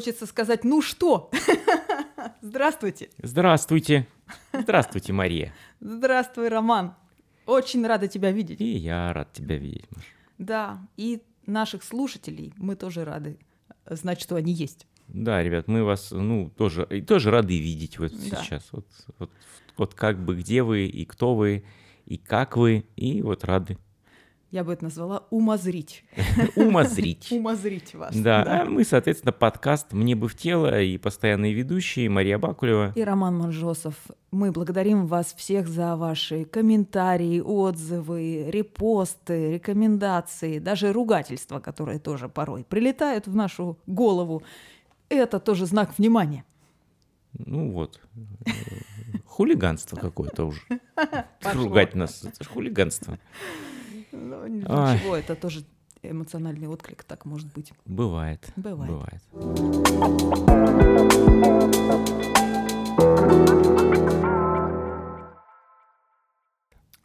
Хочется сказать, ну что? Здравствуйте. Здравствуйте. Здравствуйте, Мария. Здравствуй, Роман. Очень рада тебя видеть. И я рад тебя видеть, Маш. Да, и наших слушателей мы тоже рады знать, что они есть. Да, ребят, мы вас, ну, тоже, и тоже рады видеть вот Да. сейчас. Вот, вот, вот как бы где вы, и кто вы, и как вы, и вот рады Я бы это назвала умозрить. умозрить. Умозрить вас. Да, а мы, соответственно, подкаст «Мне бы в тело» и постоянные ведущие Мария Бакулева. И Роман Манжосов. Мы благодарим вас всех за ваши комментарии, отзывы, репосты, рекомендации, даже ругательства, которые тоже порой прилетают в нашу голову. Это тоже знак внимания. Ну вот, хулиганство какое-то уже. Ругать нас, это ж хулиганство. Ну, ничего, это тоже эмоциональный отклик, так может быть. Бывает. Бывает. Бывает.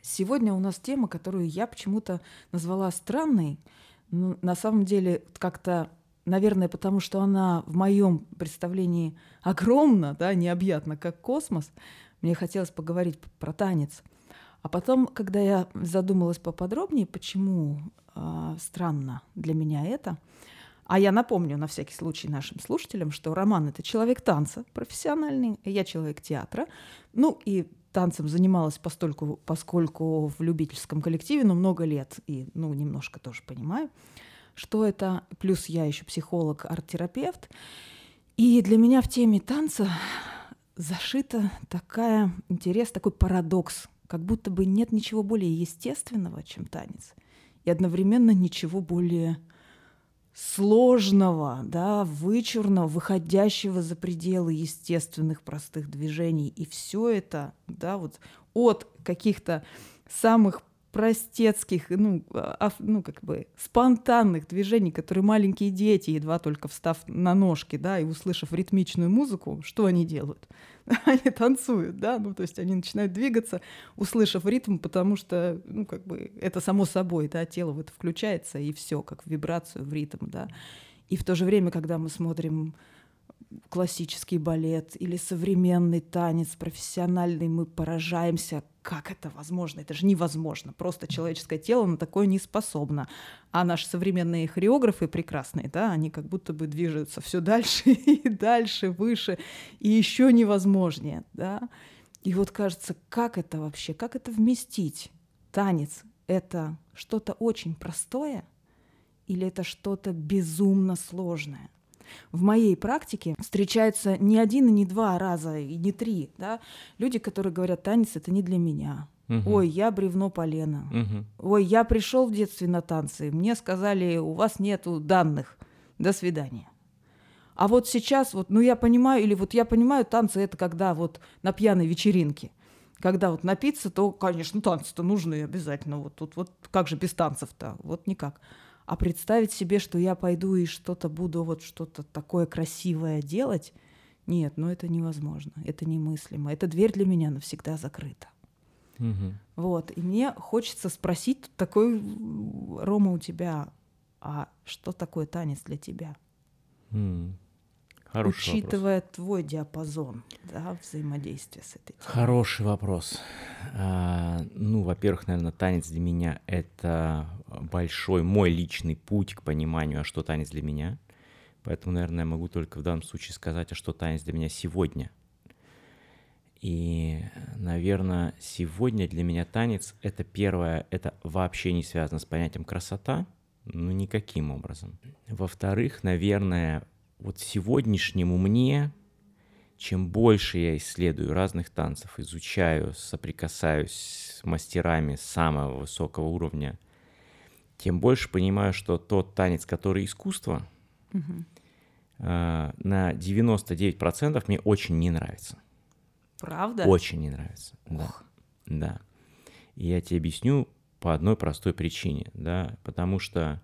Сегодня у нас тема, которую я почему-то назвала странной. Ну, на самом деле, как-то, наверное, потому что она в моем представлении огромна, да, необъятна, как космос. Мне хотелось поговорить про танец. А потом, когда я задумалась поподробнее, почему а, странно для меня это, а я напомню на всякий случай нашим слушателям, что Роман — это человек танца профессиональный, я человек театра. Ну и танцем занималась постольку, поскольку в любительском коллективе, но много лет, и ну немножко тоже понимаю, что это. Плюс я еще психолог, арт-терапевт. И для меня в теме танца зашита такая интерес, такой парадокс, как будто бы нет ничего более естественного, чем танец, и одновременно ничего более сложного, да, вычурного, выходящего за пределы естественных простых движений. И все это, да, вот от каких-то самых простецких, ну, а- ну, как бы спонтанных движений, которые маленькие дети, едва только встав на ножки, да, и услышав ритмичную музыку, что они делают? Они танцуют, да, ну, то есть они начинают двигаться, услышав ритм, потому что, ну, как бы это само собой, да, тело в это включается, и все, как в вибрацию, в ритм, да. И в то же время, когда мы смотрим классический балет или современный танец профессиональный, мы поражаемся, как это возможно. Это же невозможно. Просто человеческое тело на такое не способно. А наши современные хореографы прекрасные, да, они как будто бы движутся все дальше и дальше, выше, и еще невозможнее, да. И вот кажется, как это вообще, как это вместить? Танец — это что-то очень простое или это что-то безумно сложное? В моей практике встречаются не один и не два раза, и не три, да, люди, которые говорят, танец это не для меня. Мгм. Ой, я бревно полено. Мгм. Ой, я пришел в детстве на танцы, мне сказали, у вас нету данных, до свидания. А вот сейчас, вот, ну я понимаю, или вот я понимаю, танцы это когда вот на пьяной вечеринке. Когда вот напиться, то, конечно, танцы-то нужны обязательно. Вот тут вот как же без танцев-то? Вот никак. А представить себе, что я пойду и что-то буду вот что-то такое красивое делать, нет, ну это невозможно, это немыслимо. Эта дверь для меня навсегда закрыта. Мгм. Вот, и мне хочется спросить такой, Рома, у тебя, а что такое танец для тебя? М. Хороший вопрос. Учитывая твой диапазон, да, взаимодействия с этой темой. Хороший вопрос. А, ну, во-первых, наверное, танец для меня — это большой мой личный путь к пониманию, а что танец для меня. Поэтому, наверное, я могу только в данном случае сказать, а что танец для меня сегодня. И, наверное, сегодня для меня танец — это первое, это вообще не связано с понятием красота, ну, никаким образом. Во-вторых, наверное, вот сегодняшнему мне чем больше я исследую разных танцев, изучаю, соприкасаюсь с мастерами самого высокого уровня, тем больше понимаю, что тот танец, который искусство, Мгм. э, на 99% мне очень не нравится. Правда? Очень не нравится. Да. Ох. Да. И я тебе объясню по одной простой причине, да, потому что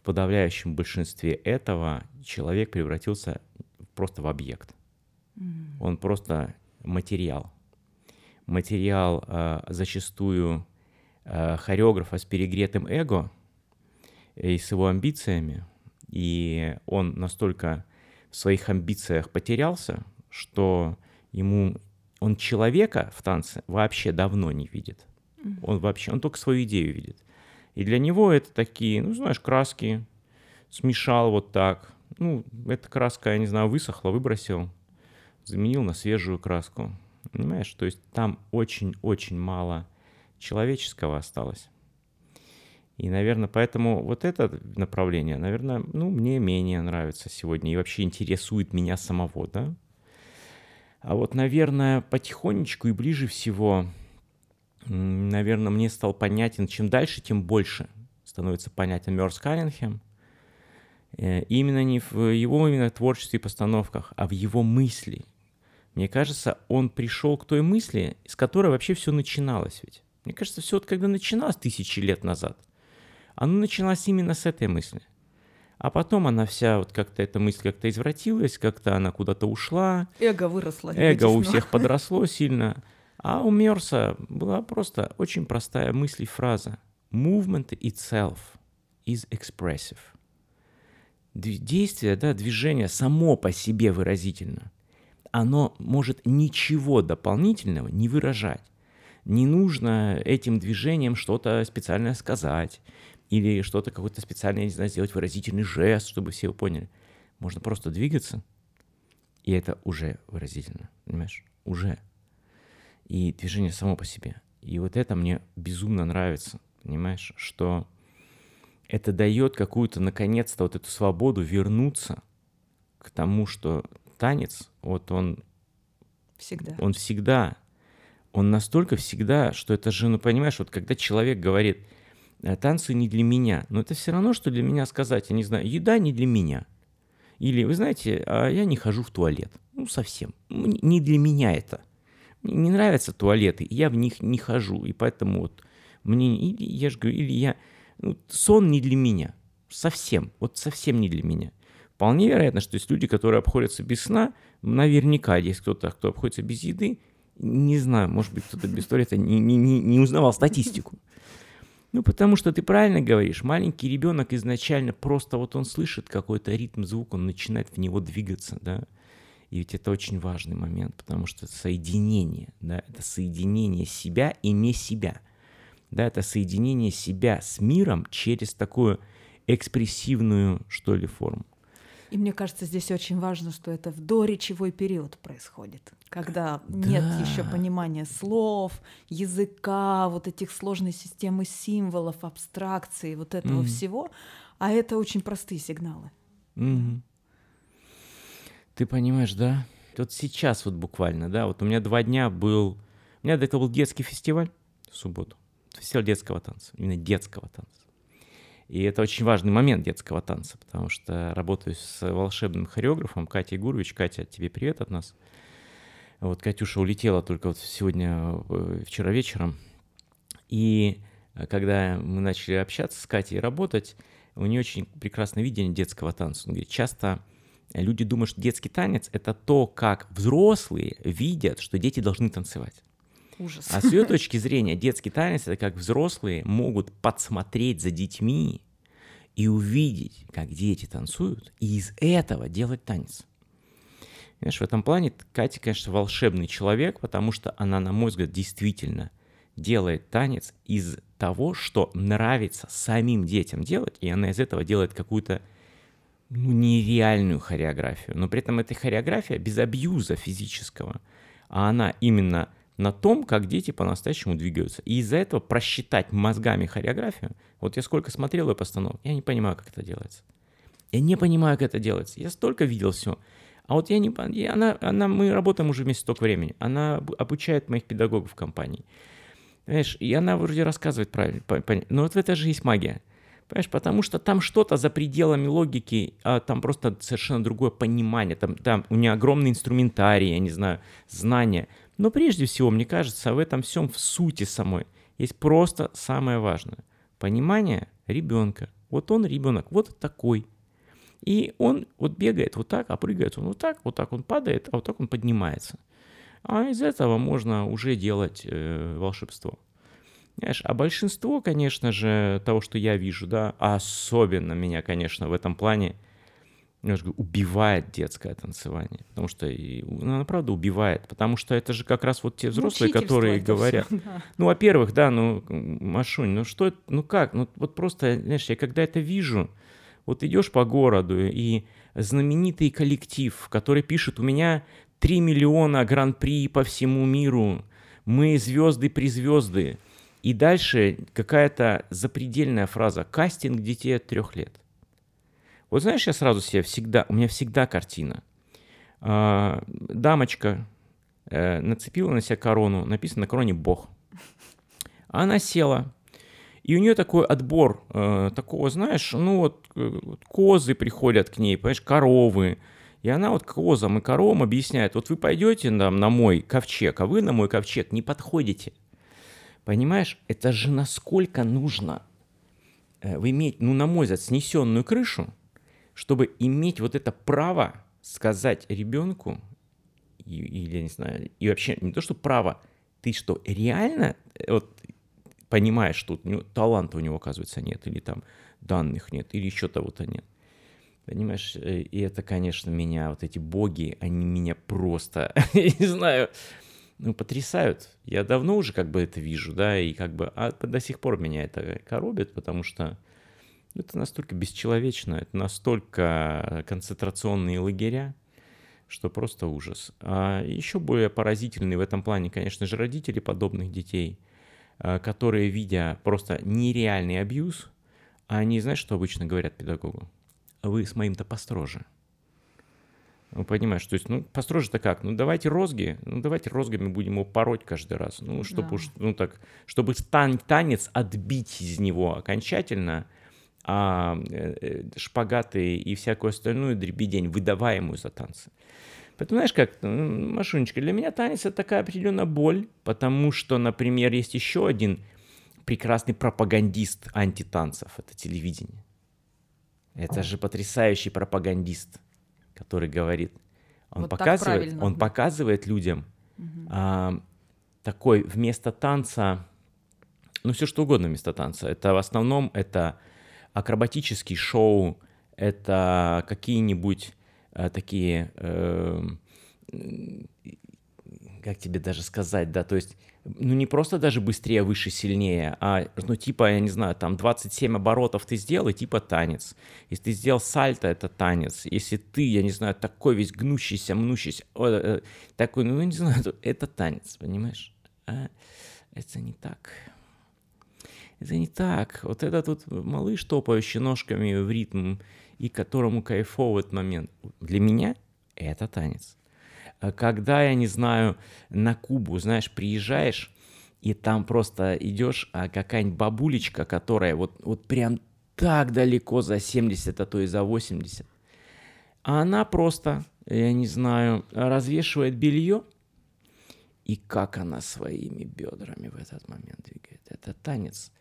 в подавляющем большинстве этого человек превратился просто в объект. М. Он просто материал. Материал э, зачастую э, хореографа с перегретым эго и с его амбициями. И он настолько в своих амбициях потерялся, что ему он человека в танце вообще давно не видит. Он вообще, он только свою идею видит. И для него это такие, ну, знаешь, краски, смешал вот так. Ну, эта краска, я не знаю, высохла, выбросил, заменил на свежую краску. Понимаешь, то есть там очень-очень мало человеческого осталось. И, наверное, поэтому вот это направление, наверное, ну, мне менее нравится сегодня и вообще интересует меня самого, да. А вот, наверное, потихонечку и ближе всего, наверное, мне стал понятен, чем дальше, тем больше становится понятен Мёрс Каренхем. Э, именно не в его именно творчестве и постановках, а в его мысли. Мне кажется, он пришел к той мысли, с которой вообще все начиналось ведь. Мне кажется, все вот когда начиналось тысячи лет назад – оно началось именно с этой мысли. А потом она вся, вот как-то эта мысль как-то извратилась, как-то она куда-то ушла. Эго выросло. Эго у всех подросло сильно. А у Мерса была просто очень простая мысль и фраза. Movement itself is expressive. Действие, да, движение само по себе выразительно. Оно может ничего дополнительного не выражать. Не нужно этим движением что-то специальное сказать или что-то, какой-то специальный, я не знаю, сделать выразительный жест, чтобы все его поняли. Можно просто двигаться, и это уже выразительно, понимаешь? Уже. И движение само по себе. И вот это мне безумно нравится, понимаешь, что это дает какую-то, наконец-то, вот эту свободу вернуться к тому, что танец, вот он... Всегда. Он всегда. Он настолько всегда, что это же, ну, понимаешь, вот когда человек говорит, Э, танцы не для меня. Но это все равно, что для меня сказать, я не знаю, еда не для меня. Или, вы знаете, а я не хожу в туалет. Ну, совсем. Не для меня это. Не нравятся туалеты, я в них не хожу. И поэтому вот мне, или я же говорю, или я... Ну, сон не для меня. Совсем. Вот совсем не для меня. Вполне вероятно, что есть люди, которые обходятся без сна. Наверняка есть кто-то, кто обходится без еды. Не знаю, может быть, кто-то без туалета не, не, не, не узнавал статистику. Ну, потому что ты правильно говоришь, маленький ребенок изначально просто вот он слышит какой-то ритм, звук, он начинает в него двигаться, да. И ведь это очень важный момент, потому что это соединение, да, это соединение себя и не себя. Да, это соединение себя с миром через такую экспрессивную, что ли, форму. И мне кажется, здесь очень важно, что это в доречевой период происходит, когда да. нет еще понимания слов, языка, вот этих сложной системы символов, абстракции, вот этого mm. всего, а это очень простые сигналы. Mm. Ты понимаешь, да? Вот сейчас вот буквально, да, вот у меня два дня был, у меня этого был детский фестиваль в субботу, фестиваль детского танца, именно детского танца. И это очень важный момент детского танца, потому что работаю с волшебным хореографом Катей Гурович. Катя, тебе привет от нас. Вот Катюша улетела только вот сегодня, э, вчера вечером. И э, когда мы начали общаться с Катей и работать, у нее очень прекрасное видение детского танца. Он говорит, часто люди думают, что детский танец — это то, как взрослые видят, что дети должны танцевать. Ужас. А с ее точки зрения детский танец это как взрослые могут подсмотреть за детьми и увидеть, как дети танцуют, и из этого делать танец. Знаешь, в этом плане Катя, конечно, волшебный человек, потому что она, на мой взгляд, действительно делает танец из того, что нравится самим детям делать, и она из этого делает какую-то ну, нереальную хореографию. Но при этом эта хореография без абьюза физического, а она именно на том, как дети по-настоящему двигаются. И из-за этого просчитать мозгами хореографию, вот я сколько смотрел ее постановок, я не понимаю, как это делается. Я не понимаю, как это делается. Я столько видел все. А вот я не... Она, она, мы работаем уже вместе столько времени. Она обучает моих педагогов в компании. Понимаешь, и она вроде рассказывает правильно. Но вот в это же есть магия. Понимаешь, потому что там что-то за пределами логики, а там просто совершенно другое понимание. Там, там у нее огромный инструментарий, я не знаю, знания. Но прежде всего, мне кажется, в этом всем в сути самой есть просто самое важное. Понимание ребенка. Вот он ребенок, вот такой. И он вот бегает вот так, а прыгает он вот так, вот так он падает, а вот так он поднимается. А из этого можно уже делать э, волшебство. Знаешь, а большинство, конечно же, того, что я вижу, да, особенно меня, конечно, в этом плане я же говорю, убивает детское танцевание. Потому что, и, ну, она правда убивает. Потому что это же как раз вот те взрослые, которые говорят. Всё, да. Ну, во-первых, да, ну, Машунь, ну что это, ну как? Ну вот просто, знаешь, я когда это вижу, вот идешь по городу, и знаменитый коллектив, который пишет, у меня 3 миллиона гран-при по всему миру, мы звезды при звезды. И дальше какая-то запредельная фраза «кастинг детей от трех лет». Вот знаешь, я сразу себе всегда, у меня всегда картина. А, дамочка э, нацепила на себя корону, написано на короне «Бог». Она села, и у нее такой отбор э, такого, знаешь, ну вот, э, вот козы приходят к ней, понимаешь, коровы. И она вот козам и коровам объясняет, вот вы пойдете там, на мой ковчег, а вы на мой ковчег не подходите. Понимаешь, это же насколько нужно э, иметь, ну, на мой взгляд, снесенную крышу, чтобы иметь вот это право сказать ребенку, или, я не знаю, и вообще не то, что право, ты что, реально э, вот, понимаешь, что у него, таланта у него, оказывается, нет, или там данных нет, или еще того-то нет. Понимаешь, э, и это, конечно, меня, вот эти боги, они меня просто, не знаю, ну, потрясают. Я давно уже как бы это вижу, да, и как бы, а до сих пор меня это коробит, потому что это настолько бесчеловечно, это настолько концентрационные лагеря, что просто ужас. А еще более поразительный в этом плане, конечно же, родители подобных детей, а, которые, видя просто нереальный абьюз, они, знаешь, что обычно говорят педагогу? Вы с моим-то построже. Ну, понимаешь, то есть, ну, построже-то как? Ну, давайте розги, ну, давайте розгами будем его пороть каждый раз. Ну, чтобы да. уж, ну, так, чтобы тан танец отбить из него окончательно – а э, э, шпагаты и всякую остальную дребедень, выдаваемую за танцы. Поэтому, знаешь, как, ну, Машунечка, для меня танец это такая определенная боль, потому что, например, есть еще один прекрасный пропагандист антитанцев, это телевидение. Это же потрясающий пропагандист, который говорит, он вот показывает, он показывает людям угу. а, такой вместо танца, ну все что угодно вместо танца. Это в основном это акробатический шоу, это какие-нибудь э, такие, э, как тебе даже сказать, да, то есть, ну не просто даже быстрее, выше, сильнее, а, ну типа, я не знаю, там 27 оборотов ты сделал, и типа танец. Если ты сделал сальто, это танец. Если ты, я не знаю, такой весь гнущийся, мнущийся, о, э, такой, ну не знаю, это танец, понимаешь? А это не так. Это не так. Вот этот вот малыш, топающий ножками в ритм, и которому кайфово этот момент. Для меня это танец. А когда, я не знаю, на Кубу, знаешь, приезжаешь, и там просто идешь, а какая-нибудь бабулечка, которая вот, вот прям так далеко за 70, а то и за 80, а она просто, я не знаю, развешивает белье, и как она своими бедрами в этот момент двигает. Это танец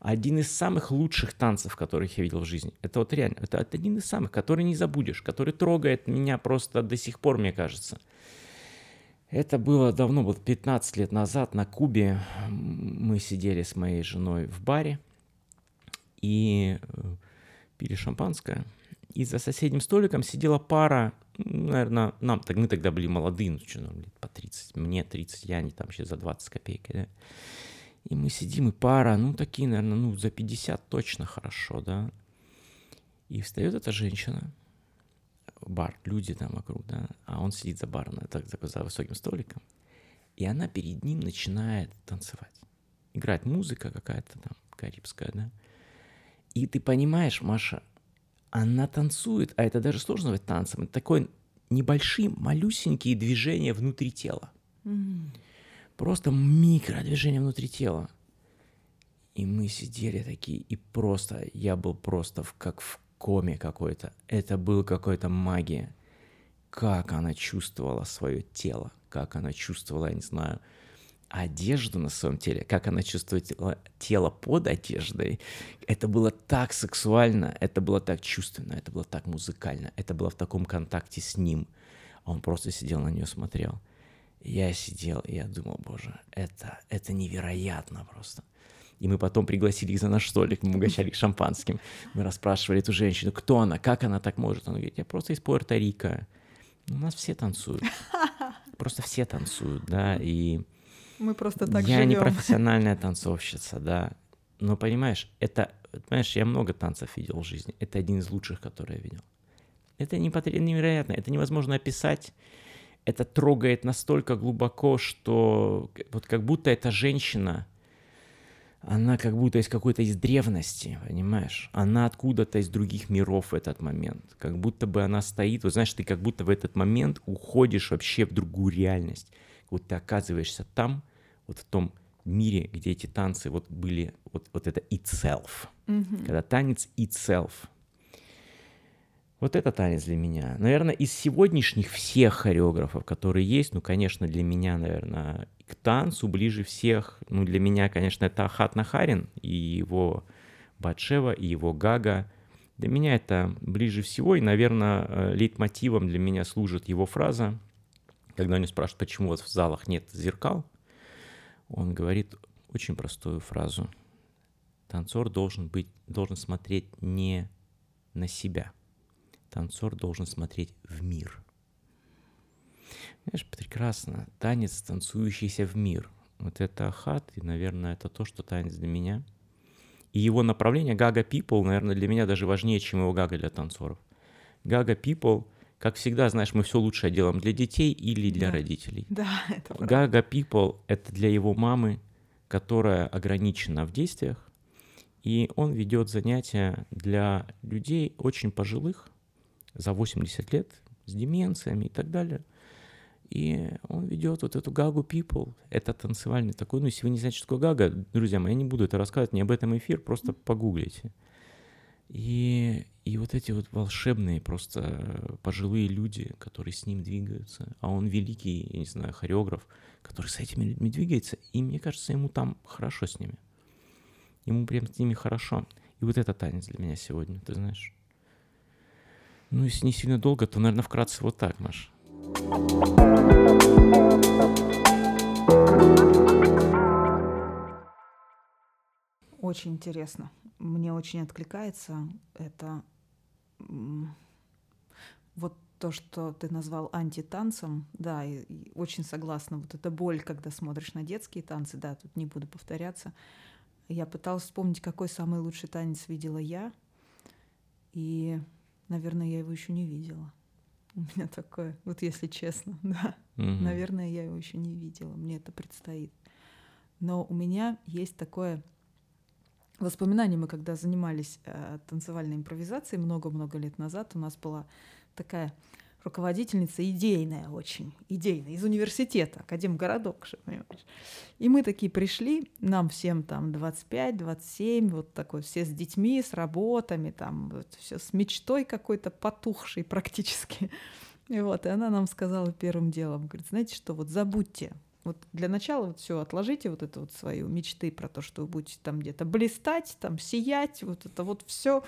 один из самых лучших танцев, которых я видел в жизни. Это вот реально, это, это один из самых, который не забудешь, который трогает меня просто до сих пор, мне кажется. Это было давно, вот 15 лет назад на Кубе. Мы сидели с моей женой в баре и э, пили шампанское. И за соседним столиком сидела пара, наверное, нам, мы тогда были молодые, ну что, ну, по 30, мне 30, я не там сейчас за 20 копеек, да. И мы сидим, и пара, ну, такие, наверное, ну, за 50 точно хорошо, да. И встает эта женщина, бар, люди там вокруг, да, а он сидит за баром, так, за высоким столиком, и она перед ним начинает танцевать. Играет музыка какая-то там карибская, да. И ты понимаешь, Маша, она танцует, а это даже сложно назвать танцем, это такое небольшие, малюсенькие движения внутри тела. Mm-hmm. Просто микродвижение внутри тела. И мы сидели такие, и просто, я был просто в, как в коме какой-то. Это был какой-то магия. Как она чувствовала свое тело, как она чувствовала, я не знаю, одежду на своем теле, как она чувствовала тело под одеждой. Это было так сексуально, это было так чувственно, это было так музыкально, это было в таком контакте с ним. А он просто сидел на нее смотрел. Я сидел, и я думал, боже, это, это невероятно просто. И мы потом пригласили их за наш столик, мы угощали их шампанским. Мы расспрашивали эту женщину, кто она, как она так может. Она говорит, я просто из Пуэрто-Рико. У нас все танцуют. Просто все танцуют, да, и... Мы просто так Я живем. не профессиональная танцовщица, да. Но понимаешь, это, понимаешь, я много танцев видел в жизни. Это один из лучших, которые я видел. Это невероятно, это невозможно описать. Это трогает настолько глубоко, что вот как будто эта женщина, она как будто из какой-то из древности, понимаешь? Она откуда-то из других миров в этот момент. Как будто бы она стоит, вот знаешь, ты как будто в этот момент уходишь вообще в другую реальность. Вот ты оказываешься там, вот в том мире, где эти танцы вот были, вот, вот это itself. Mm-hmm. Когда танец itself. Вот это танец для меня. Наверное, из сегодняшних всех хореографов, которые есть, ну, конечно, для меня, наверное, к танцу ближе всех, ну, для меня, конечно, это Ахат Нахарин и его Батшева, и его Гага. Для меня это ближе всего, и, наверное, э, лейтмотивом для меня служит его фраза, когда они спрашивают, почему вот в залах нет зеркал, он говорит очень простую фразу. Танцор должен быть, должен смотреть не на себя. Танцор должен смотреть в мир. Знаешь, прекрасно. Танец, танцующийся в мир. Вот это ахат, и, наверное, это то, что танец для меня. И его направление Гага People, наверное, для меня даже важнее, чем его Гага для танцоров. Гага People, как всегда, знаешь, мы все лучшее делаем для детей или для да. родителей. Да, это правда. Гага People — это для его мамы, которая ограничена в действиях, и он ведет занятия для людей очень пожилых, за 80 лет, с деменциями и так далее — и он ведет вот эту Гагу People. Это танцевальный такой. Ну, если вы не знаете, что такое Гага, друзья мои, я не буду это рассказывать, не об этом эфир, просто погуглите. И, и вот эти вот волшебные просто пожилые люди, которые с ним двигаются, а он великий, я не знаю, хореограф, который с этими людьми двигается, и мне кажется, ему там хорошо с ними. Ему прям с ними хорошо. И вот это танец для меня сегодня, ты знаешь. Ну, если не сильно долго, то, наверное, вкратце вот так, Маш. Очень интересно. Мне очень откликается это вот то, что ты назвал антитанцем, да, и, и очень согласна. Вот эта боль, когда смотришь на детские танцы, да, тут не буду повторяться. Я пыталась вспомнить, какой самый лучший танец видела я, и, наверное, я его еще не видела. У меня такое, вот если честно, да. Угу. Наверное, я его еще не видела, мне это предстоит. Но у меня есть такое воспоминание. Мы когда занимались э, танцевальной импровизацией много-много лет назад, у нас была такая руководительница идейная очень, идейная, из университета, Академгородок, понимаешь. И мы такие пришли, нам всем там 25-27, вот такой, все с детьми, с работами, там вот, все с мечтой какой-то потухшей практически. И вот, и она нам сказала первым делом, говорит, знаете что, вот забудьте вот для начала вот все отложите вот это вот свои мечты про то, что вы будете там где-то блистать, там сиять, вот это вот все.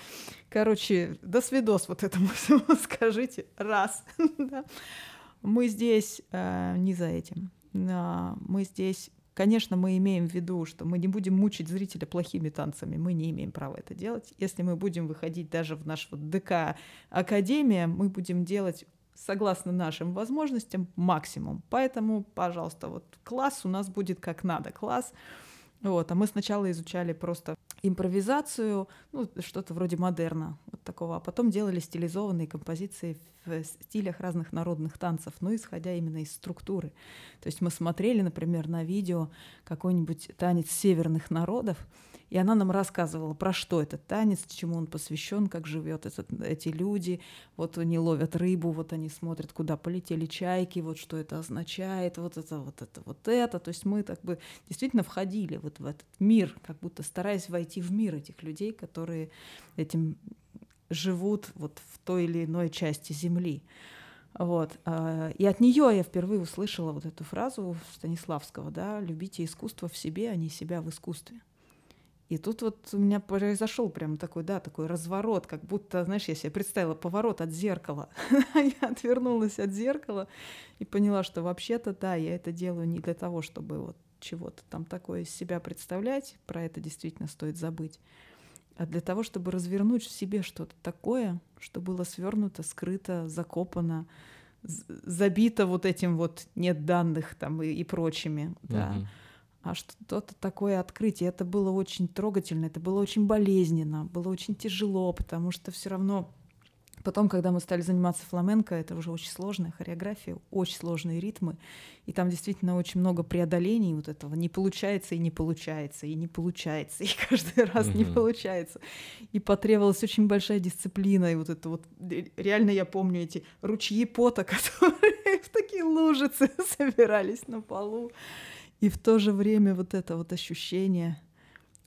Короче, до свидос вот этому всему скажите раз. Мы здесь э, не за этим. А, мы здесь Конечно, мы имеем в виду, что мы не будем мучить зрителя плохими танцами, мы не имеем права это делать. Если мы будем выходить даже в наш вот ДК Академия, мы будем делать согласно нашим возможностям максимум. Поэтому, пожалуйста, вот класс у нас будет как надо. Класс вот, а мы сначала изучали просто импровизацию, ну, что-то вроде модерна, вот такого, а потом делали стилизованные композиции в стилях разных народных танцев, ну, исходя именно из структуры. То есть мы смотрели, например, на видео какой-нибудь танец северных народов, и она нам рассказывала, про что этот танец, чему он посвящен, как живет этот, эти люди. Вот они ловят рыбу, вот они смотрят, куда полетели чайки, вот что это означает, вот это, вот это, вот это. То есть мы так бы действительно входили вот в этот мир, как будто стараясь войти в мир этих людей, которые этим живут вот в той или иной части Земли. Вот. А, и от нее я впервые услышала вот эту фразу Станиславского, да, «любите искусство в себе, а не себя в искусстве». И тут вот у меня произошел прям такой, да, такой разворот, как будто, знаешь, я себе представила поворот от зеркала. я отвернулась от зеркала и поняла, что вообще-то, да, я это делаю не для того, чтобы вот чего-то там такое из себя представлять, про это действительно стоит забыть, а для того, чтобы развернуть в себе что-то такое, что было свернуто, скрыто, закопано, забито вот этим вот нет данных там и, и прочими, да. А что-то такое открытие, это было очень трогательно, это было очень болезненно, было очень тяжело, потому что все равно Потом, когда мы стали заниматься фламенко, это уже очень сложная хореография, очень сложные ритмы, и там действительно очень много преодолений вот этого. Не получается и не получается, и не получается, и каждый раз mm-hmm. не получается. И потребовалась очень большая дисциплина, и вот это вот реально я помню эти ручьи пота, которые в такие лужицы собирались на полу. И в то же время вот это вот ощущение,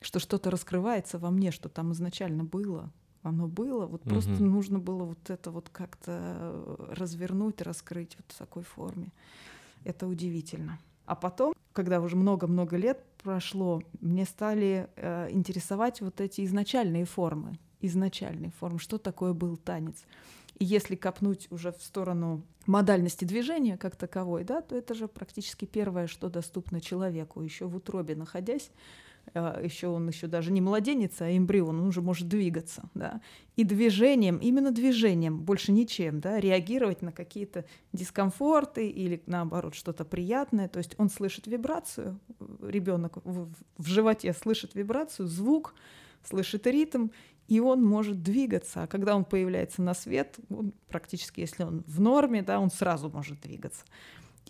что что-то раскрывается во мне, что там изначально было, оно было, вот угу. просто нужно было вот это вот как-то э, развернуть, раскрыть вот в такой форме. Это удивительно. А потом, когда уже много-много лет прошло, мне стали э, интересовать вот эти изначальные формы, изначальные формы, что такое был танец. И если копнуть уже в сторону модальности движения как таковой, да, то это же практически первое, что доступно человеку, еще в утробе находясь, а, еще он еще даже не младенец, а эмбрион, он уже может двигаться, да, и движением, именно движением, больше ничем, да, реагировать на какие-то дискомфорты или наоборот что-то приятное, то есть он слышит вибрацию, ребенок в, в животе слышит вибрацию, звук, слышит ритм, и он может двигаться. А когда он появляется на свет, он практически, если он в норме, да, он сразу может двигаться.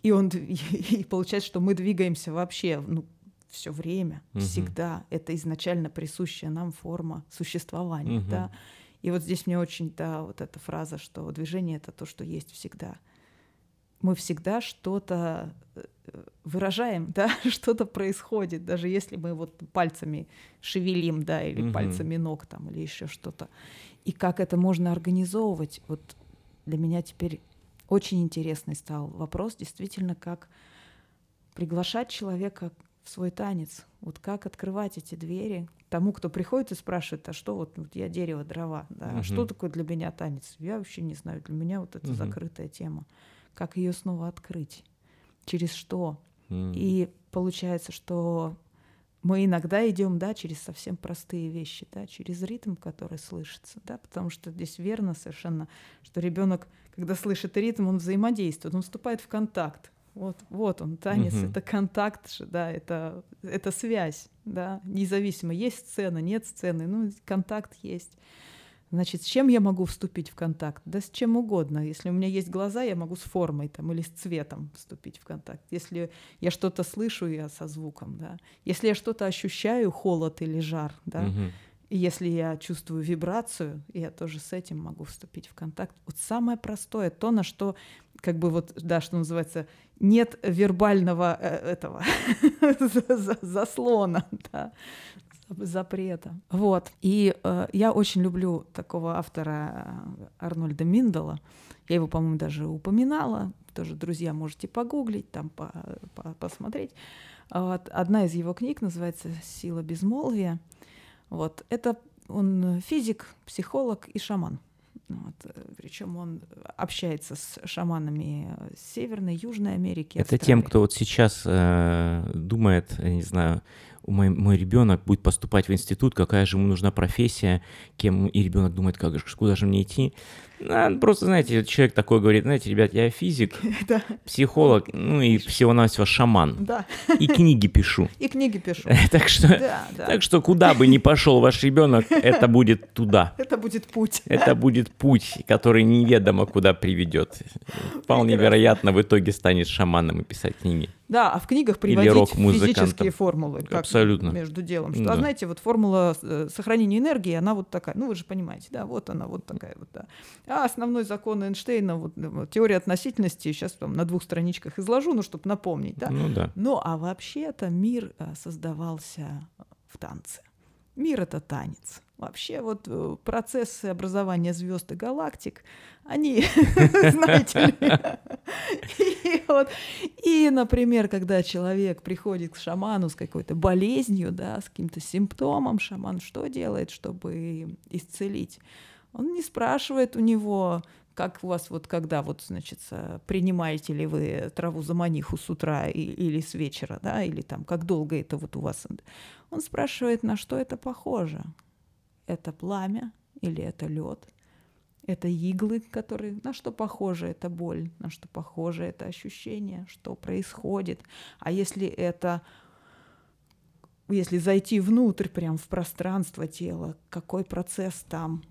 И, он, и получается, что мы двигаемся вообще ну, все время, угу. всегда. Это изначально присущая нам форма существования. Угу. Да? И вот здесь мне очень, да, вот эта фраза, что движение — это то, что есть всегда. Мы всегда что-то э, выражаем, да, что-то происходит, даже если мы вот пальцами шевелим, да, или угу. пальцами ног там, или еще что-то. И как это можно организовывать, вот для меня теперь очень интересный стал вопрос, действительно, как приглашать человека в свой танец. Вот как открывать эти двери тому, кто приходит и спрашивает, а что вот, вот я дерево, дрова, да, угу. а что такое для меня танец? Я вообще не знаю, для меня вот это угу. закрытая тема. Как ее снова открыть? Через что? Угу. И получается, что мы иногда идем, да, через совсем простые вещи, да, через ритм, который слышится, да, потому что здесь верно совершенно, что ребенок, когда слышит ритм, он взаимодействует, он вступает в контакт вот, вот он, танец, угу. это контакт, да, это, это связь, да, независимо, есть сцена, нет сцены, ну, контакт есть. Значит, с чем я могу вступить в контакт? Да с чем угодно. Если у меня есть глаза, я могу с формой там, или с цветом вступить в контакт. Если я что-то слышу, я со звуком, да. Если я что-то ощущаю, холод или жар, да, угу. И если я чувствую вибрацию, я тоже с этим могу вступить в контакт. Вот самое простое, то, на что, как бы вот, да, что называется, нет вербального э, этого заслона, да, запрета. Вот. И э, я очень люблю такого автора э, Арнольда Миндала. Я его, по-моему, даже упоминала. Тоже, друзья, можете погуглить, там по, по, посмотреть. Вот. Одна из его книг называется «Сила безмолвия». Вот. Это он физик, психолог и шаман. Вот. Причем он общается с шаманами Северной, Южной Америки. Это Австралии. тем, кто вот сейчас э, думает, я не знаю, мой, мой ребенок будет поступать в институт, какая же ему нужна профессия, кем и ребенок думает, как же, куда же мне идти. Ну, просто, знаете, человек такой говорит, знаете, ребят, я физик, психолог, ну и всего-навсего шаман. И книги пишу. И книги пишу. так, что, так что куда бы ни пошел ваш ребенок, это будет туда. Это будет путь. Это будет путь, который неведомо куда приведет. Вполне вероятно, в итоге станет шаманом и писать книги. Да, а в книгах приводить физические формулы. Как Абсолютно. Между делом. Что, да. А знаете, вот формула э, сохранения энергии, она вот такая. Ну, вы же понимаете, да, вот она вот такая вот, да. А основной закон Эйнштейна, вот, вот теория относительности, сейчас там на двух страничках изложу, ну, чтобы напомнить, да. Ну, да. Ну, а вообще-то мир э, создавался в танце. Мир — это танец. Вообще вот э, процессы образования звезд и галактик, они, знаете ли, и, например, когда человек приходит к шаману с какой-то болезнью, да, с каким-то симптомом, шаман что делает, чтобы исцелить? Он не спрашивает у него, Как у вас вот когда вот, значит, принимаете ли вы траву за маниху с утра или с вечера, да, или там как долго это вот у вас? Он спрашивает, на что это похоже. Это пламя или это лед? Это иглы, которые... На что похоже эта боль? На что похоже это ощущение? Что происходит? А если это... Если зайти внутрь, прям в пространство тела, какой процесс там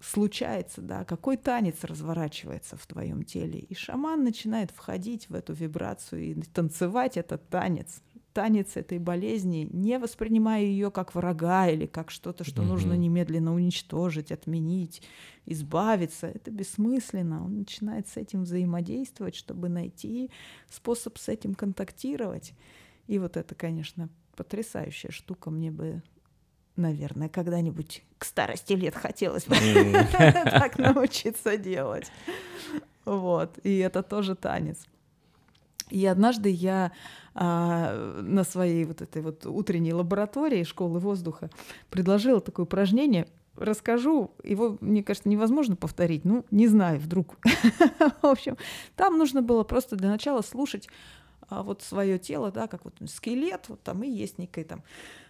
случается, да, какой танец разворачивается в твоем теле. И шаман начинает входить в эту вибрацию и танцевать этот танец, танец этой болезни, не воспринимая ее как врага или как что-то, что mm-hmm. нужно немедленно уничтожить, отменить, избавиться. Это бессмысленно. Он начинает с этим взаимодействовать, чтобы найти способ с этим контактировать. И вот это, конечно, потрясающая штука. Мне бы наверное, когда-нибудь к старости лет хотелось бы так научиться делать. Вот. И это тоже танец. И однажды я а, на своей вот этой вот утренней лаборатории школы воздуха предложила такое упражнение. Расскажу, его, мне кажется, невозможно повторить. Ну, не знаю, вдруг. В общем, там нужно было просто для начала слушать а, вот свое тело, да, как вот скелет, вот там и есть некая там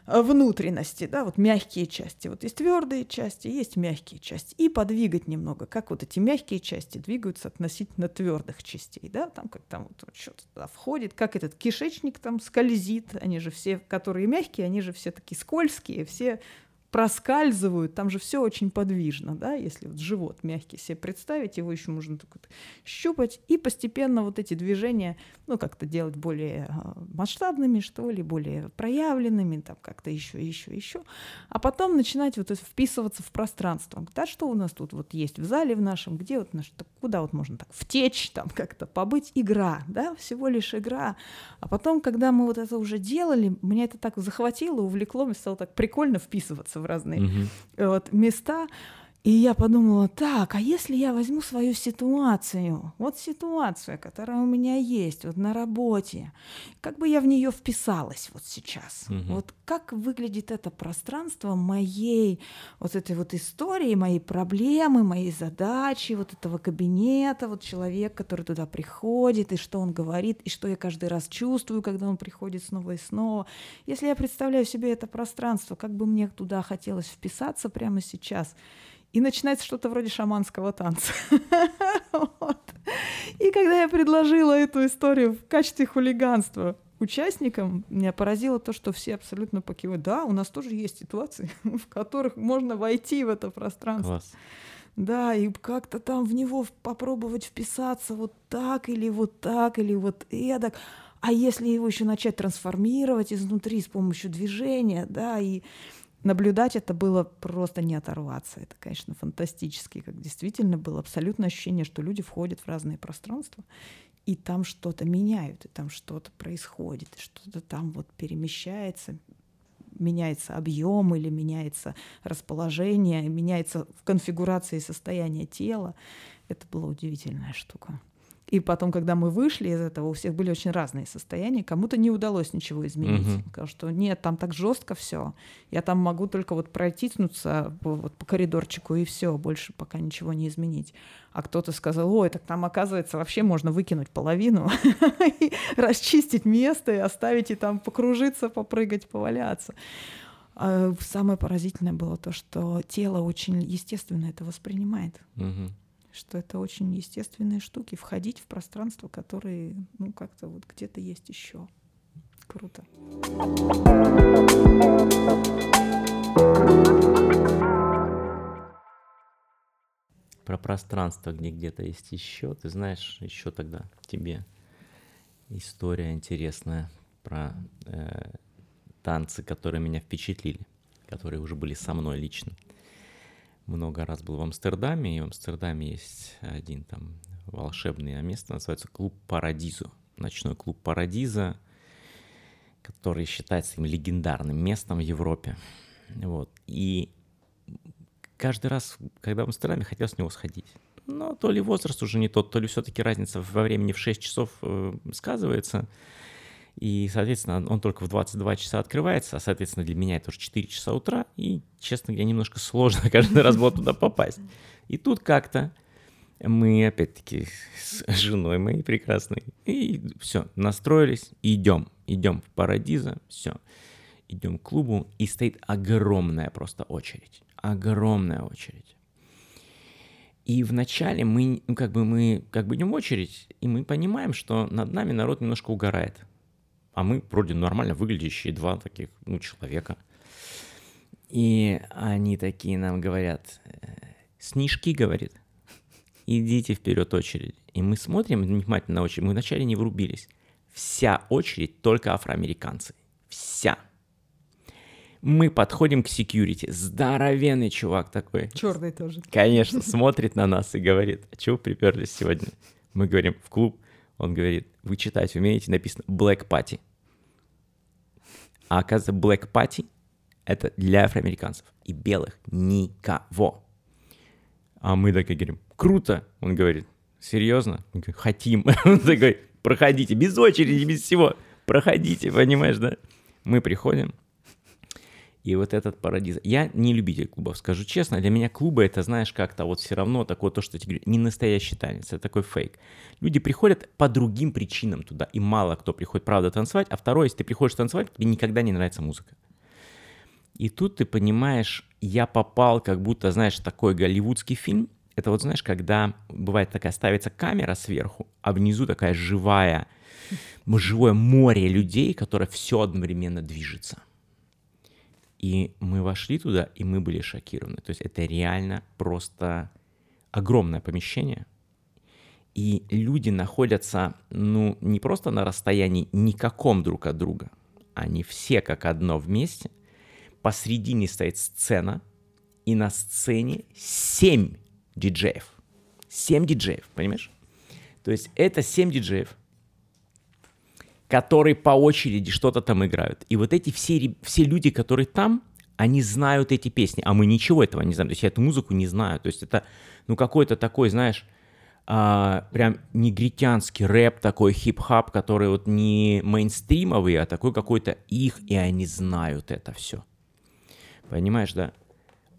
Э, внутренности, да, вот мягкие части. Вот есть твердые части, есть мягкие части. И подвигать немного, как вот эти мягкие части двигаются относительно твердых частей, да, там как там вот что-то туда входит, как этот кишечник там скользит, они же все, которые мягкие, они же все такие скользкие, все проскальзывают, там же все очень подвижно, да, если вот живот мягкий себе представить, его еще можно так вот щупать, и постепенно вот эти движения, ну, как-то делать более а, масштабными, что ли, более проявленными, там как-то еще, еще, еще, а потом начинать вот вписываться в пространство. Да, что у нас тут вот есть в зале в нашем, где вот наш, куда вот можно так втечь, там как-то побыть, игра, да, всего лишь игра. А потом, когда мы вот это уже делали, меня это так захватило, увлекло, мне стало так прикольно вписываться в разные угу. вот, места. И я подумала, так, а если я возьму свою ситуацию, вот ситуацию, которая у меня есть, вот на работе, как бы я в нее вписалась вот сейчас? Угу. Вот как выглядит это пространство моей вот этой вот истории, моей проблемы, моей задачи, вот этого кабинета, вот человек, который туда приходит, и что он говорит, и что я каждый раз чувствую, когда он приходит снова и снова. Если я представляю себе это пространство, как бы мне туда хотелось вписаться прямо сейчас – и начинается что-то вроде шаманского танца. И когда я предложила эту историю в качестве хулиганства участникам, меня поразило то, что все абсолютно покивают. Да, у нас тоже есть ситуации, в которых можно войти в это пространство. Класс. Да, и как-то там в него попробовать вписаться вот так или вот так или вот эдак. А если его еще начать трансформировать изнутри с помощью движения, да, и наблюдать это было просто не оторваться. Это, конечно, фантастически, как действительно было абсолютное ощущение, что люди входят в разные пространства, и там что-то меняют, и там что-то происходит, и что-то там вот перемещается, меняется объем или меняется расположение, меняется в конфигурации состояния тела. Это была удивительная штука. И потом, когда мы вышли из этого, у всех были очень разные состояния. Кому-то не удалось ничего изменить. Uh-huh. Сказал, что нет, там так жестко все. Я там могу только вот протиснуться вот по коридорчику и все, больше пока ничего не изменить. А кто-то сказал, ой, так там оказывается вообще можно выкинуть половину, расчистить место и оставить и там покружиться, попрыгать, поваляться. А самое поразительное было то, что тело очень естественно это воспринимает. Uh-huh что это очень естественные штуки, входить в пространство, которые, ну, как-то вот где-то есть еще. Круто. Про пространство, где где-то есть еще, ты знаешь, еще тогда тебе история интересная про э, танцы, которые меня впечатлили, которые уже были со мной лично много раз был в Амстердаме, и в Амстердаме есть один там волшебное место, называется клуб Парадизо, ночной клуб Парадиза, который считается им легендарным местом в Европе. Вот. И каждый раз, когда в Амстердаме, хотел с него сходить. Но то ли возраст уже не тот, то ли все-таки разница во времени в 6 часов э, сказывается. И, соответственно, он только в 22 часа открывается, а, соответственно, для меня это уже 4 часа утра, и, честно говоря, немножко сложно каждый раз было туда попасть. И тут как-то Мы, опять-таки, с женой моей прекрасной. И все, настроились, идем. Идем в Парадиза, все. Идем к клубу, и стоит огромная просто очередь. Огромная очередь. И вначале мы, ну, как бы мы, как бы идем в очередь, и мы понимаем, что над нами народ немножко угорает. А мы вроде нормально выглядящие два таких, ну, человека. И они такие нам говорят, «Э, снежки, говорит, идите вперед очередь. И мы смотрим внимательно на очередь, мы вначале не врубились. Вся очередь только афроамериканцы. Вся. Мы подходим к секьюрити. Здоровенный чувак такой. Черный тоже. Конечно, смотрит на нас и говорит, а чего приперлись сегодня? Мы говорим, в клуб. Он говорит, вы читать умеете? Написано Black Party. А оказывается, Black Party — это для афроамериканцев. И белых никого. А мы так и говорим, круто. Он говорит, серьезно? Он говорит, хотим. Он такой, проходите, без очереди, без всего. Проходите, понимаешь, да? Мы приходим, и вот этот парадиз. Я не любитель клубов, скажу честно. Для меня клубы это, знаешь, как-то вот все равно такое то, что тебе не настоящий танец, это такой фейк. Люди приходят по другим причинам туда, и мало кто приходит, правда, танцевать. А второе, если ты приходишь танцевать, тебе никогда не нравится музыка. И тут ты понимаешь, я попал как будто, знаешь, такой голливудский фильм. Это вот, знаешь, когда бывает такая ставится камера сверху, а внизу такая живая, живое море людей, которое все одновременно движется. И мы вошли туда, и мы были шокированы. То есть это реально просто огромное помещение. И люди находятся, ну, не просто на расстоянии никаком друг от друга. Они все как одно вместе. Посредине стоит сцена, и на сцене 7 диджеев. 7 диджеев, понимаешь? То есть это 7 диджеев, которые по очереди что-то там играют. И вот эти все, все люди, которые там, они знают эти песни, а мы ничего этого не знаем. То есть я эту музыку не знаю. То есть это, ну, какой-то такой, знаешь, а, прям негритянский рэп, такой хип-хап, который вот не мейнстримовый, а такой какой-то их, и они знают это все. Понимаешь, да?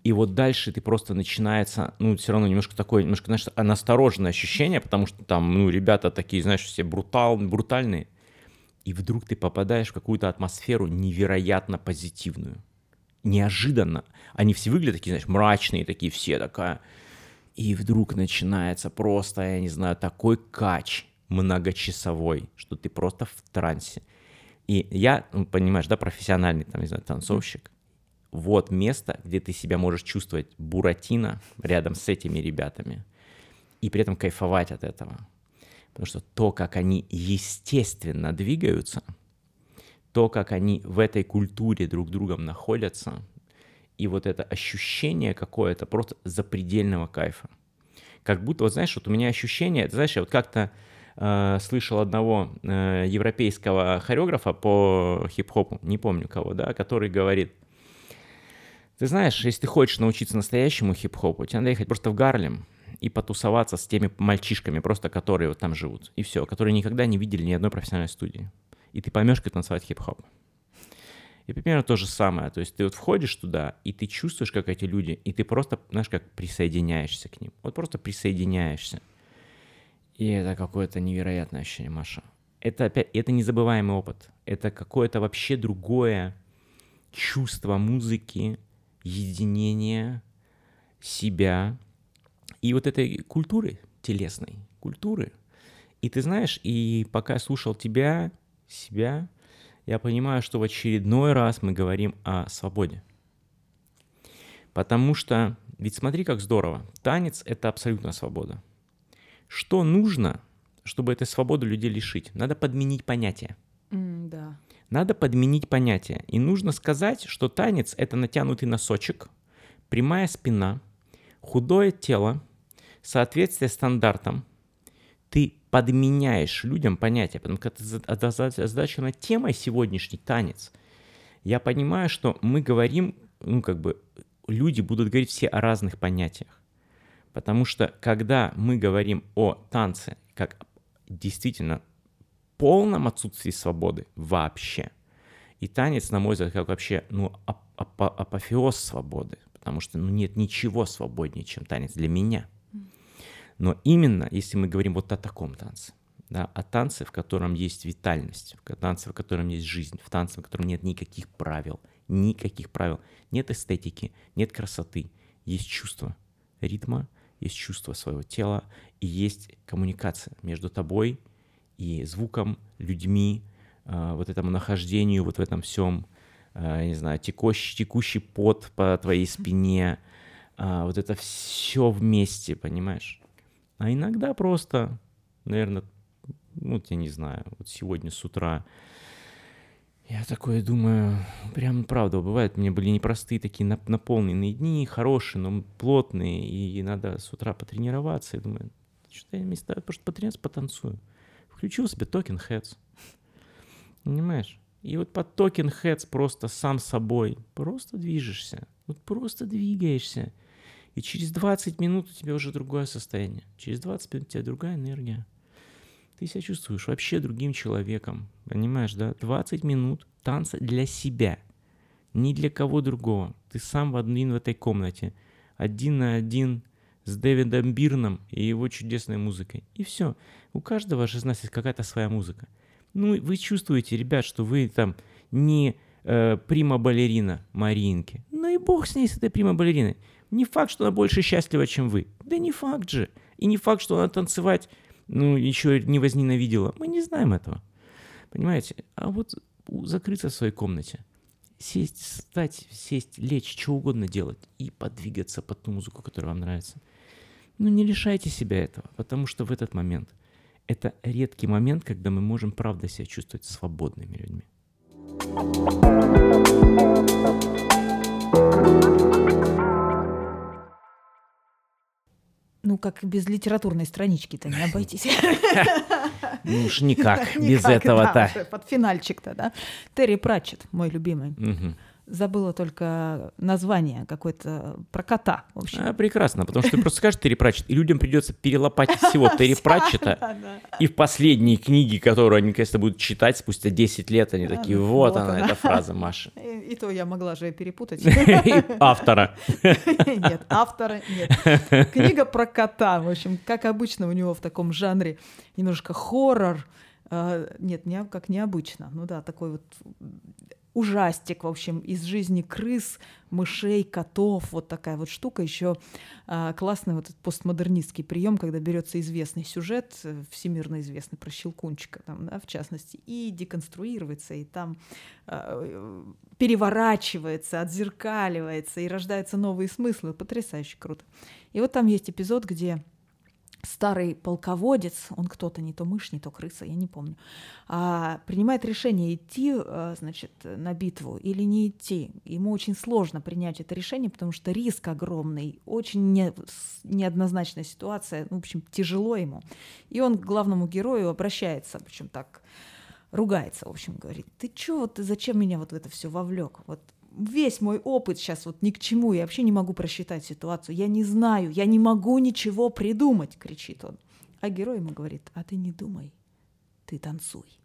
И вот дальше ты просто начинается, ну, все равно немножко такое, немножко, знаешь, настороженное ощущение, потому что там, ну, ребята такие, знаешь, все брутал, брутальные и вдруг ты попадаешь в какую-то атмосферу невероятно позитивную. Неожиданно. Они все выглядят такие, знаешь, мрачные, такие все, такая. И вдруг начинается просто, я не знаю, такой кач многочасовой, что ты просто в трансе. И я, ну, понимаешь, да, профессиональный, там, не знаю, танцовщик. Вот место, где ты себя можешь чувствовать буратино рядом с этими ребятами. И при этом кайфовать от этого. Потому что то, как они естественно двигаются, то, как они в этой культуре друг другом находятся, и вот это ощущение какое-то просто запредельного кайфа. Как будто, вот знаешь, вот у меня ощущение, знаешь, я вот как-то э, слышал одного э, европейского хореографа по хип-хопу, не помню кого, да, который говорит, ты знаешь, если ты хочешь научиться настоящему хип-хопу, тебе надо ехать просто в Гарлем, и потусоваться с теми мальчишками, просто которые вот там живут. И все, которые никогда не видели ни одной профессиональной студии. И ты поймешь, как танцевать хип-хоп. И примерно то же самое. То есть ты вот входишь туда, и ты чувствуешь, как эти люди, и ты просто, знаешь, как присоединяешься к ним. Вот просто присоединяешься. И это какое-то невероятное ощущение, Маша. Это опять, это незабываемый опыт. Это какое-то вообще другое чувство музыки, единения себя, и вот этой культуры телесной, культуры. И ты знаешь, и пока я слушал тебя, себя, я понимаю, что в очередной раз мы говорим о свободе. Потому что, ведь смотри, как здорово, танец — это абсолютно свобода. Что нужно, чтобы этой свободы людей лишить? Надо подменить понятие. Mm, да. Надо подменить понятие. И нужно сказать, что танец — это натянутый носочек, прямая спина, худое тело, соответствие стандартам, ты подменяешь людям понятия, потому что это озадачена темой сегодняшний танец. Я понимаю, что мы говорим, ну как бы, люди будут говорить все о разных понятиях. Потому что когда мы говорим о танце как действительно полном отсутствии свободы вообще, и танец, на мой взгляд, как вообще ну, ап ап апофеоз свободы, потому что ну, нет ничего свободнее, чем танец для меня – Но именно, если мы говорим вот о таком танце, да, о танце, в котором есть витальность, в танце, в котором есть жизнь, в танце, в котором нет никаких правил, никаких правил, нет эстетики, нет красоты, есть чувство ритма, есть чувство своего тела и есть коммуникация между тобой и звуком, людьми, э, вот этому нахождению, вот в этом всем, э, не знаю, текущий, текущий пот по твоей спине, э, вот это все вместе, понимаешь? А иногда просто, наверное, ну, я не знаю, вот сегодня с утра я такое думаю, прям правда, бывает, у меня были непростые такие наполненные дни, хорошие, но плотные, и надо с утра потренироваться. Я думаю, что я вместо того, просто потренироваться, потанцую. Включил себе Talking Heads. Понимаешь? И вот под Talking Heads просто сам собой просто движешься. Вот просто двигаешься. И через 20 минут у тебя уже другое состояние. Через 20 минут у тебя другая энергия ты себя чувствуешь вообще другим человеком. Понимаешь, да? 20 минут танца для себя, не для кого другого. Ты сам один в этой комнате, один на один с Дэвидом Бирном и его чудесной музыкой. И все. У каждого из нас есть какая-то своя музыка. Ну, вы чувствуете, ребят, что вы там не э, прима-балерина Маринки. Ну и бог с ней, с этой прима-балериной. Не факт, что она больше счастлива, чем вы. Да не факт же. И не факт, что она танцевать ну, еще не возненавидела. Мы не знаем этого. Понимаете? А вот закрыться в своей комнате, сесть, встать, сесть, лечь, что угодно делать и подвигаться под ту музыку, которая вам нравится. Ну, не лишайте себя этого, потому что в этот момент это редкий момент, когда мы можем правда себя чувствовать свободными людьми. Ну, как без литературной странички-то не обойтись. Ну уж никак, без этого-то. Под финальчик-то, да. Терри Пратчет, мой любимый забыла только название какое-то про кота. В общем. А, прекрасно, потому что ты просто скажешь Терри Пратчет, и людям придется перелопатить всего Терри Пратчета. И в последней книге, которую они, конечно, будут читать спустя 10 лет, они такие, вот она, эта фраза, Маша. И то я могла же перепутать. Автора. Нет, автора нет. Книга про кота, в общем, как обычно у него в таком жанре, немножко хоррор, а, нет, не, как необычно. Ну да, такой вот ужастик, в общем, из жизни крыс, мышей, котов, вот такая вот штука. Еще а, классный вот этот постмодернистский прием, когда берется известный сюжет, э, всемирно известный про Щелкунчика, там, да, в частности, и деконструируется, и там а, переворачивается, отзеркаливается, и рождаются новые смыслы. Потрясающе круто. И вот там есть эпизод, где старый полководец, он кто-то, не то мышь, не то крыса, я не помню, а, принимает решение идти, а, значит, на битву или не идти. Ему очень сложно принять это решение, потому что риск огромный, очень не, неоднозначная ситуация, ну, в общем, тяжело ему. И он к главному герою обращается, причем так ругается, в общем, говорит, ты чё, вот ты зачем меня вот в это все вовлек? Вот весь мой опыт сейчас вот ни к чему, я вообще не могу просчитать ситуацию, я не знаю, я не могу ничего придумать, кричит он. А герой ему говорит, а ты не думай, ты танцуй.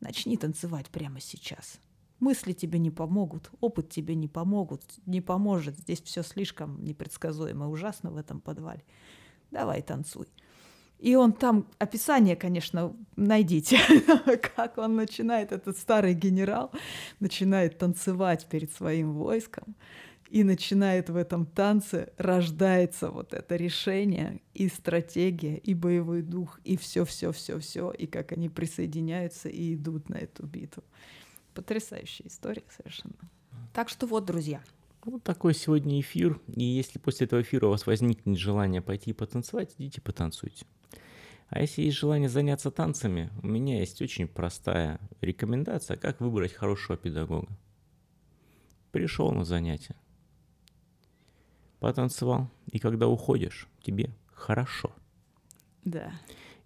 Начни танцевать прямо сейчас. Мысли тебе не помогут, опыт тебе не помогут, не поможет. Здесь все слишком непредсказуемо ужасно в этом подвале. Давай танцуй. И он там, описание, конечно, найдите, как он начинает, этот старый генерал, начинает танцевать перед своим войском, и начинает в этом танце, рождается вот это решение и стратегия, и боевой дух, и все, все, все, все, и как они присоединяются и идут на эту битву. Потрясающая история совершенно. Так что вот, друзья, вот такой сегодня эфир. И если после этого эфира у вас возникнет желание пойти потанцевать, идите потанцуйте. А если есть желание заняться танцами, у меня есть очень простая рекомендация, как выбрать хорошего педагога. Пришел на занятие, потанцевал, и когда уходишь, тебе хорошо. Да.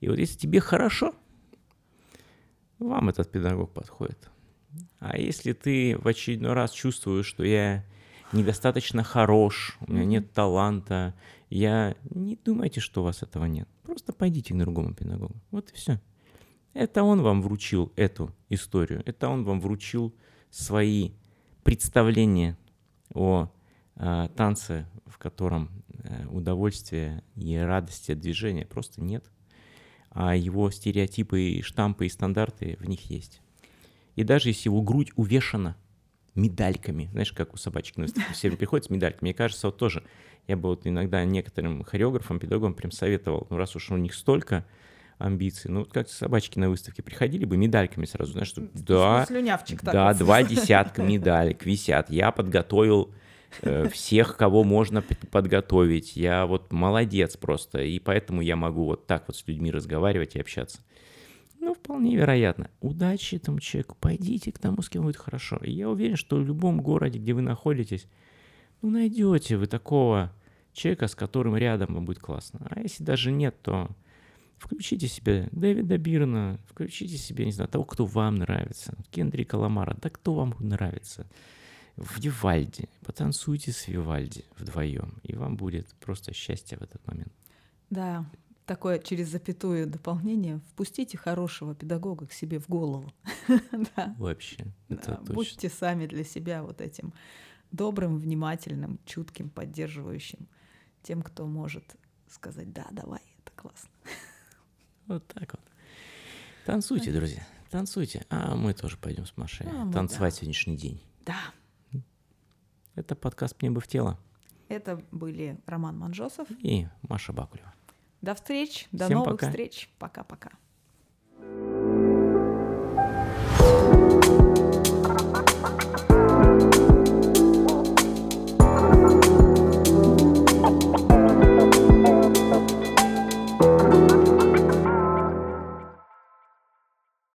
И вот если тебе хорошо, вам этот педагог подходит. А если ты в очередной раз чувствуешь, что я недостаточно хорош, у меня нет таланта, я не думайте, что у вас этого нет. Просто пойдите к другому педагогу. Вот и все. Это он вам вручил эту историю. Это он вам вручил свои представления о а, танцы, в котором э, удовольствия и радости от движения просто нет, а его стереотипы, и штампы и стандарты в них есть. И даже если его грудь увешана медальками, знаешь, как у собачек на выставке все приходят с медальками, мне кажется, вот тоже, я бы вот иногда некоторым хореографам, педагогам прям советовал, ну раз уж у них столько амбиций, ну как собачки на выставке приходили бы медальками сразу, знаешь, что да, да, такой. два десятка медалек висят, я подготовил э, всех, кого можно подготовить. Я вот молодец просто, и поэтому я могу вот так вот с людьми разговаривать и общаться. Ну, вполне вероятно. Удачи этому человеку, пойдите к тому, с кем будет хорошо. И я уверен, что в любом городе, где вы находитесь, ну, найдете вы такого человека, с которым рядом вам будет классно. А если даже нет, то включите себе Дэвида Бирна, включите себе, не знаю, того, кто вам нравится. Кендрика Ламара, да кто вам нравится в Вивальди. Потанцуйте с Вивальди вдвоем, и вам будет просто счастье в этот момент. Да, такое через запятую дополнение. Впустите хорошего педагога к себе в голову. Да. Вообще, это Да, точно. Будьте сами для себя вот этим добрым, внимательным, чутким, поддерживающим, тем, кто может сказать, да, давай, это классно. Вот так вот. Танцуйте, друзья, танцуйте. А мы тоже пойдем с Машей А, танцевать да. сегодняшний день. Да, Это подкаст «Мне бы в тело» это были Роман Манжосов. и Маша Бакулева. До встреч, до Всем новых пока. встреч. Пока-пока.